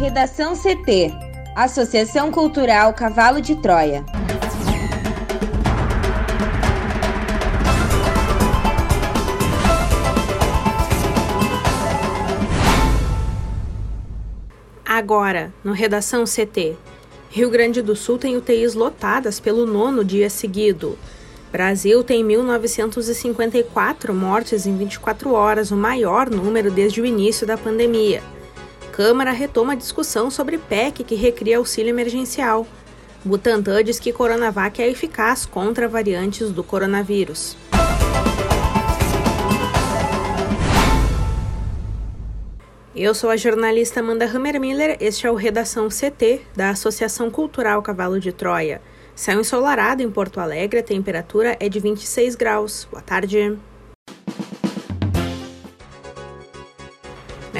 Redação CT Associação Cultural Cavalo de Troia. Agora, no Redação CT. Rio Grande do Sul tem UTIs lotadas pelo nono dia seguido. Brasil tem 1.954 mortes em 24 horas, o maior número desde o início da pandemia. Câmara retoma a discussão sobre PEC que recria auxílio emergencial. Butantan diz que Coronavac é eficaz contra variantes do coronavírus. Eu sou a jornalista Amanda Hammermiller, este é o Redação CT da Associação Cultural Cavalo de Troia. Céu ensolarado em Porto Alegre, a temperatura é de 26 graus. Boa tarde.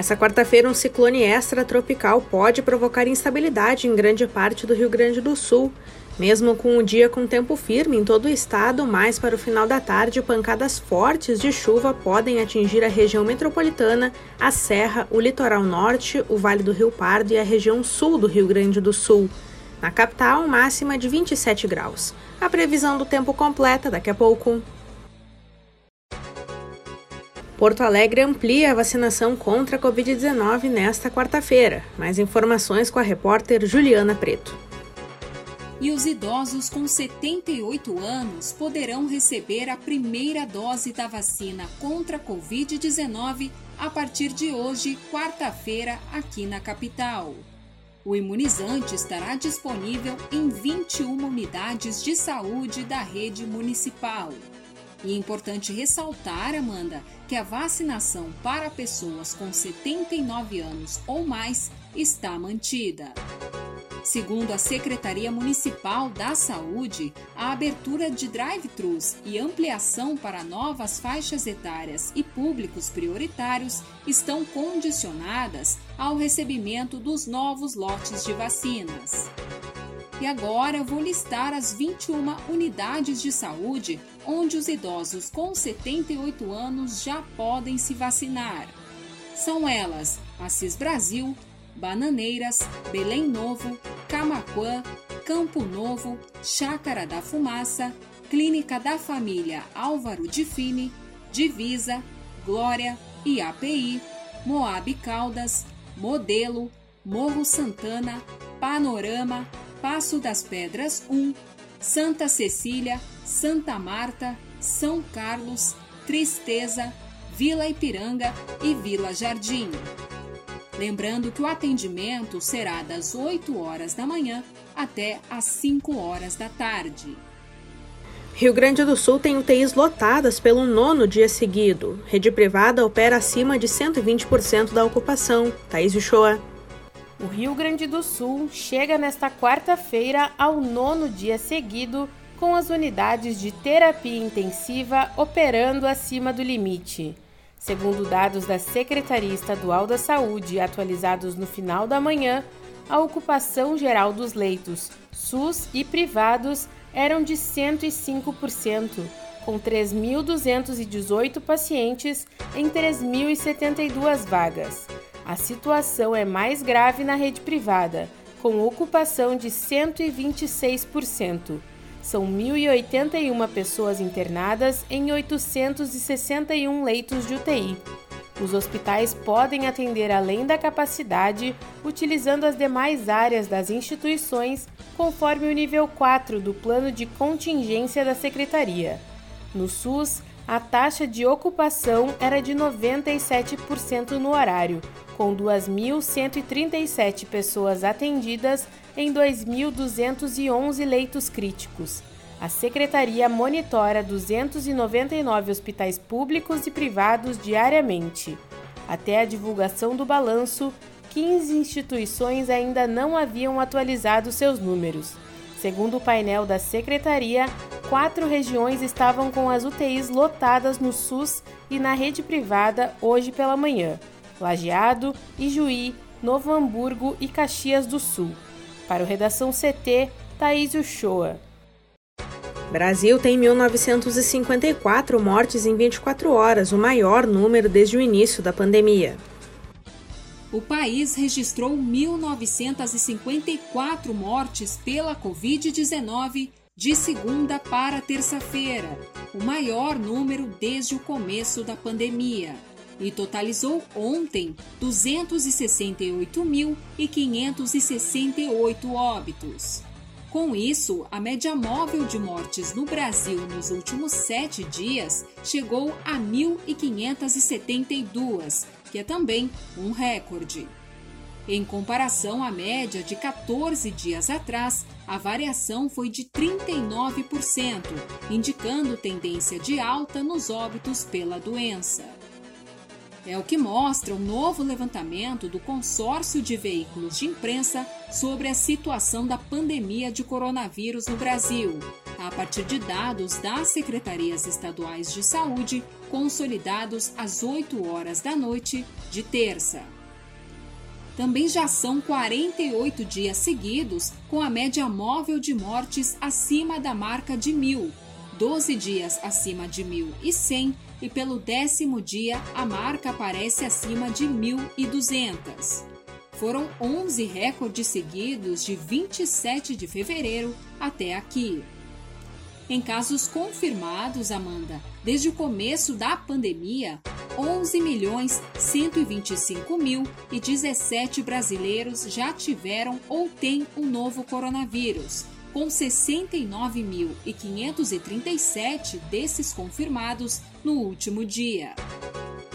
Nessa quarta-feira, um ciclone extratropical pode provocar instabilidade em grande parte do Rio Grande do Sul. Mesmo com o dia com tempo firme em todo o estado, mais para o final da tarde, pancadas fortes de chuva podem atingir a região metropolitana, a Serra, o litoral norte, o Vale do Rio Pardo e a região sul do Rio Grande do Sul. Na capital, máxima de 27 graus. A previsão do tempo completa daqui a pouco. Porto Alegre amplia a vacinação contra a Covid-19 nesta quarta-feira. Mais informações com a repórter Juliana Preto e os idosos com 78 anos poderão receber a primeira dose da vacina contra a Covid-19 a partir de hoje, quarta-feira, aqui na capital. O imunizante estará disponível em 21 unidades de saúde da rede municipal. E é importante ressaltar, Amanda, que a vacinação para pessoas com 79 anos ou mais está mantida. Segundo a Secretaria Municipal da Saúde, a abertura de drive-thrus e ampliação para novas faixas etárias e públicos prioritários estão condicionadas ao recebimento dos novos lotes de vacinas. E agora vou listar as 21 unidades de saúde onde os idosos com 78 anos já podem se vacinar. São elas: Assis Brasil, Bananeiras, Belém Novo, Camaquã, Campo Novo, Chácara da Fumaça, Clínica da Família Álvaro de Fini, Divisa, Glória, IAPI, Moab Caldas, Modelo, Morro Santana, Panorama, Passo das Pedras 1, Santa Cecília, Santa Marta, São Carlos, Tristeza, Vila Ipiranga e Vila Jardim. Lembrando que o atendimento será das 8 horas da manhã até às 5 horas da tarde. Rio Grande do Sul tem UTIs lotadas pelo nono dia seguido. Rede privada opera acima de 120% da ocupação. Thaís Uchoa. O Rio Grande do Sul chega nesta quarta-feira ao nono dia seguido com as unidades de terapia intensiva operando acima do limite. Segundo dados da Secretaria Estadual da Saúde, atualizados no final da manhã, a ocupação geral dos leitos SUS e privados eram de 105%, com 3.218 pacientes em 3.072 vagas. A situação é mais grave na rede privada, com ocupação de 126%. São 1.081 pessoas internadas em 861 leitos de UTI. Os hospitais podem atender além da capacidade, utilizando as demais áreas das instituições, conforme o nível 4 do plano de contingência da Secretaria. No SUS, a taxa de ocupação era de 97% no horário, com 2.137 pessoas atendidas em 2.211 leitos críticos. A secretaria monitora 299 hospitais públicos e privados diariamente. Até a divulgação do balanço, 15 instituições ainda não haviam atualizado seus números. Segundo o painel da secretaria, quatro regiões estavam com as UTIs lotadas no SUS e na rede privada hoje pela manhã: Lajeado, Ijuí, Novo Hamburgo e Caxias do Sul. Para o Redação CT, Thaís Uchoa. Brasil tem 1.954 mortes em 24 horas, o maior número desde o início da pandemia. o país registrou 1.954 mortes pela Covid-19 de segunda para terça-feira, o maior número desde o começo da pandemia, e totalizou ontem 268.568 óbitos. Com isso, a média móvel de mortes no Brasil nos últimos sete dias chegou a 1.572, que é também um recorde. Em comparação à média de 14 dias atrás, a variação foi de 39%, indicando tendência de alta nos óbitos pela doença. É o que mostra o novo levantamento do consórcio de veículos de imprensa sobre a situação da pandemia de coronavírus no Brasil, a partir de dados das secretarias estaduais de saúde consolidados às 8 horas da noite de terça. Também já são 48 dias seguidos com a média móvel de mortes acima da marca de mil, 12 dias acima de 1.100 e pelo décimo dia a marca aparece acima de 1.200. Foram 11 recordes seguidos de 27 de fevereiro até aqui. Em casos confirmados, Amanda, desde o começo da pandemia, 11 milhões 125 mil e 17 brasileiros já tiveram ou têm o um novo coronavírus, com 69.537 desses confirmados no último dia.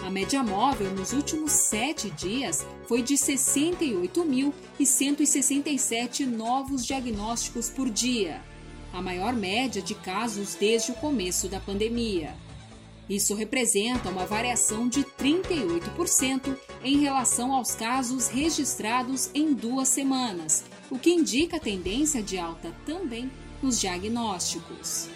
A média móvel nos últimos sete dias foi de 68.167 novos diagnósticos por dia, a maior média de casos desde o começo da pandemia. Isso representa uma variação de 38% em relação aos casos registrados em duas semanas, o que indica tendência de alta também nos diagnósticos.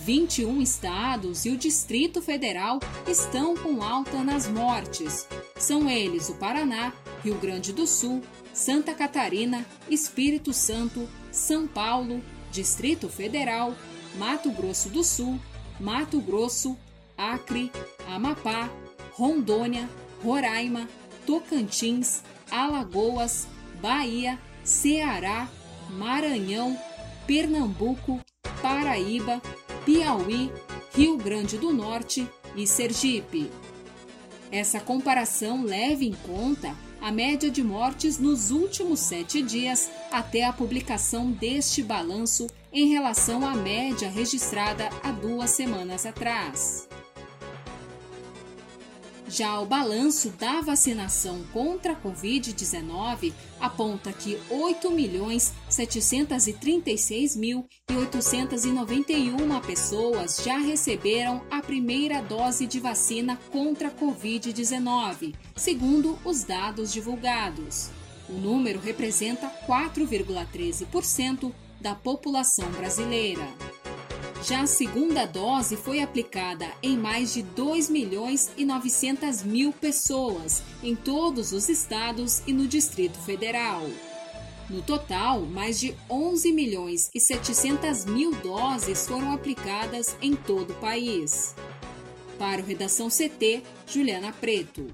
21 estados e o Distrito Federal estão com alta nas mortes. São eles o Paraná, Rio Grande do Sul, Santa Catarina, Espírito Santo, São Paulo, Distrito Federal, Mato Grosso do Sul, Mato Grosso, Acre, Amapá, Rondônia, Roraima, Tocantins, Alagoas, Bahia, Ceará, Maranhão, Pernambuco, Paraíba, Piauí, Rio Grande do Norte e Sergipe. Essa comparação leva em conta a média de mortes nos últimos sete dias até a publicação deste balanço em relação à média registrada há duas semanas atrás. Já o balanço da vacinação contra a Covid-19 aponta que 8.736.891 pessoas já receberam a primeira dose de vacina contra a Covid-19, segundo os dados divulgados. O número representa 4,13% da população brasileira. Já a segunda dose foi aplicada em mais de 2 milhões e 900 mil pessoas em todos os estados e no Distrito Federal. No total, mais de 11 milhões e 700 mil doses foram aplicadas em todo o país. Para o Redação CT, Juliana Preto.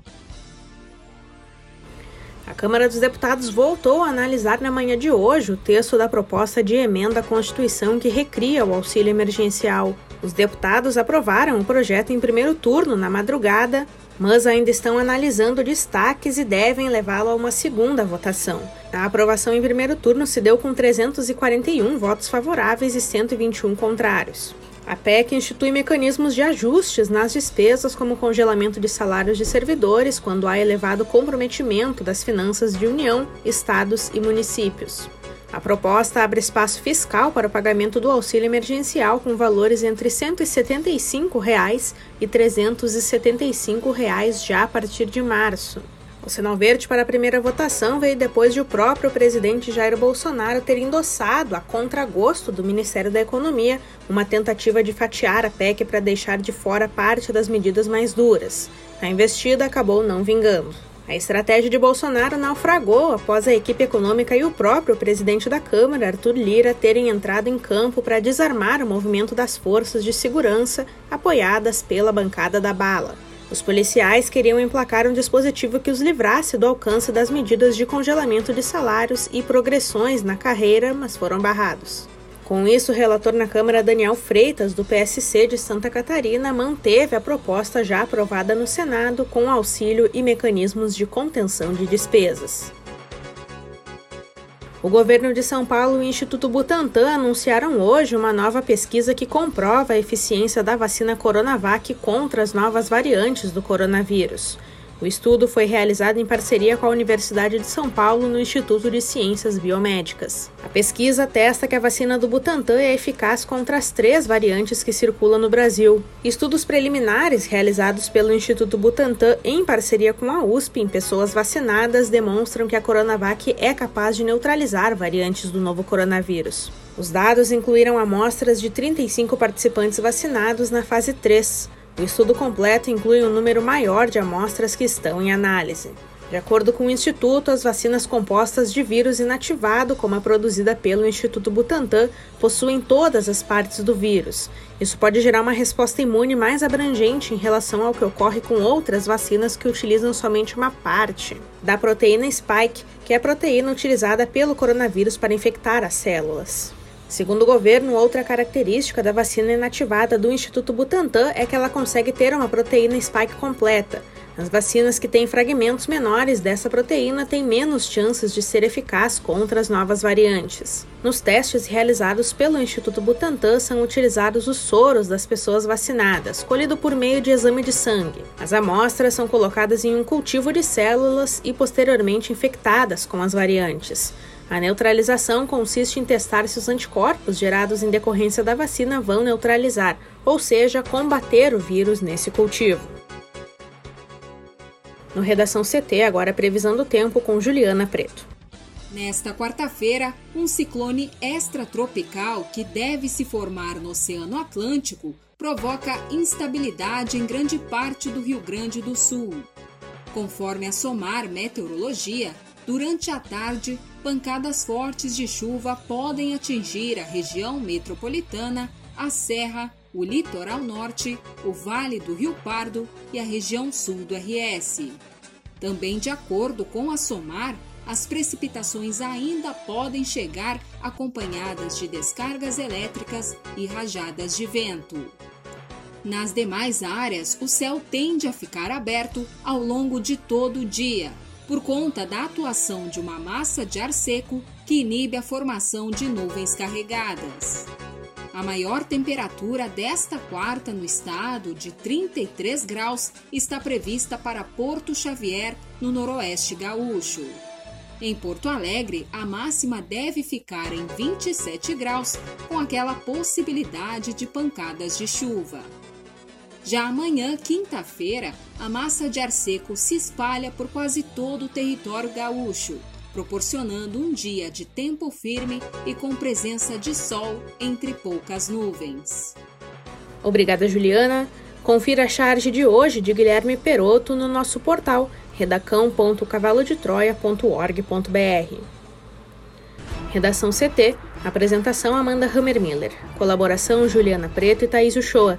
Câmara dos Deputados voltou a analisar na manhã de hoje o texto da proposta de emenda à Constituição que recria o auxílio emergencial. Os deputados aprovaram o projeto em primeiro turno na madrugada, mas ainda estão analisando destaques e devem levá-lo a uma segunda votação. A aprovação em primeiro turno se deu com 341 votos favoráveis e 121 contrários. A PEC institui mecanismos de ajustes nas despesas, como congelamento de salários de servidores, quando há elevado comprometimento das finanças de União, estados e municípios. A proposta abre espaço fiscal para o pagamento do auxílio emergencial com valores entre 175 reais e 375 reais já a partir de março. O sinal verde para a primeira votação veio depois de o próprio presidente Jair Bolsonaro ter endossado, a contragosto do Ministério da Economia, uma tentativa de fatiar a PEC para deixar de fora parte das medidas mais duras. A investida acabou não vingando. A estratégia de Bolsonaro naufragou após a equipe econômica e o próprio presidente da Câmara, Arthur Lira, terem entrado em campo para desarmar o movimento das forças de segurança apoiadas pela bancada da bala. Os policiais queriam emplacar um dispositivo que os livrasse do alcance das medidas de congelamento de salários e progressões na carreira, mas foram barrados. Com isso, o relator na Câmara Daniel Freitas, do PSC de Santa Catarina, manteve a proposta já aprovada no Senado com auxílio e mecanismos de contenção de despesas. O governo de São Paulo e o Instituto Butantan anunciaram hoje uma nova pesquisa que comprova a eficiência da vacina Coronavac contra as novas variantes do coronavírus. O estudo foi realizado em parceria com a Universidade de São Paulo no Instituto de Ciências Biomédicas. A pesquisa atesta que a vacina do Butantan é eficaz contra as três variantes que circulam no Brasil. Estudos preliminares realizados pelo Instituto Butantan em parceria com a USP em pessoas vacinadas demonstram que a Coronavac é capaz de neutralizar variantes do novo coronavírus. Os dados incluíram amostras de 35 participantes vacinados na fase 3. O estudo completo inclui um número maior de amostras que estão em análise. De acordo com o Instituto, as vacinas compostas de vírus inativado, como a produzida pelo Instituto Butantan, possuem todas as partes do vírus. Isso pode gerar uma resposta imune mais abrangente em relação ao que ocorre com outras vacinas que utilizam somente uma parte da proteína spike, que é a proteína utilizada pelo coronavírus para infectar as células. Segundo o governo, outra característica da vacina inativada do Instituto Butantan é que ela consegue ter uma proteína spike completa. As vacinas que têm fragmentos menores dessa proteína têm menos chances de ser eficaz contra as novas variantes. Nos testes realizados pelo Instituto Butantan são utilizados os soros das pessoas vacinadas, colhido por meio de exame de sangue. As amostras são colocadas em um cultivo de células e posteriormente infectadas com as variantes. A neutralização consiste em testar se os anticorpos gerados em decorrência da vacina vão neutralizar, ou seja, combater o vírus nesse cultivo. No Redação CT, agora a previsão do tempo com Juliana Preto. Nesta quarta-feira, um ciclone extratropical que deve se formar no Oceano Atlântico provoca instabilidade em grande parte do Rio Grande do Sul. Conforme a SOMAR Meteorologia, durante a tarde, pancadas fortes de chuva podem atingir a região metropolitana, a Serra, o litoral norte, o Vale do Rio Pardo e a região sul do RS. Também, de acordo com a SOMAR, as precipitações ainda podem chegar acompanhadas de descargas elétricas e rajadas de vento. Nas demais áreas, o céu tende a ficar aberto ao longo de todo o dia, por conta da atuação de uma massa de ar seco que inibe a formação de nuvens carregadas. A maior temperatura desta quarta no estado, de 33 graus, está prevista para Porto Xavier, no noroeste gaúcho. Em Porto Alegre, a máxima deve ficar em 27 graus, com aquela possibilidade de pancadas de chuva. Já amanhã, quinta-feira, a massa de ar seco se espalha por quase todo o território gaúcho, proporcionando um dia de tempo firme e com presença de sol entre poucas nuvens. Obrigada, Juliana. Confira a charge de hoje de Guilherme Peroto no nosso portal redacão.cavalodetroia.org.br. Redação CT, apresentação Amanda Hammermiller, colaboração Juliana Preto e Thaís Uchoa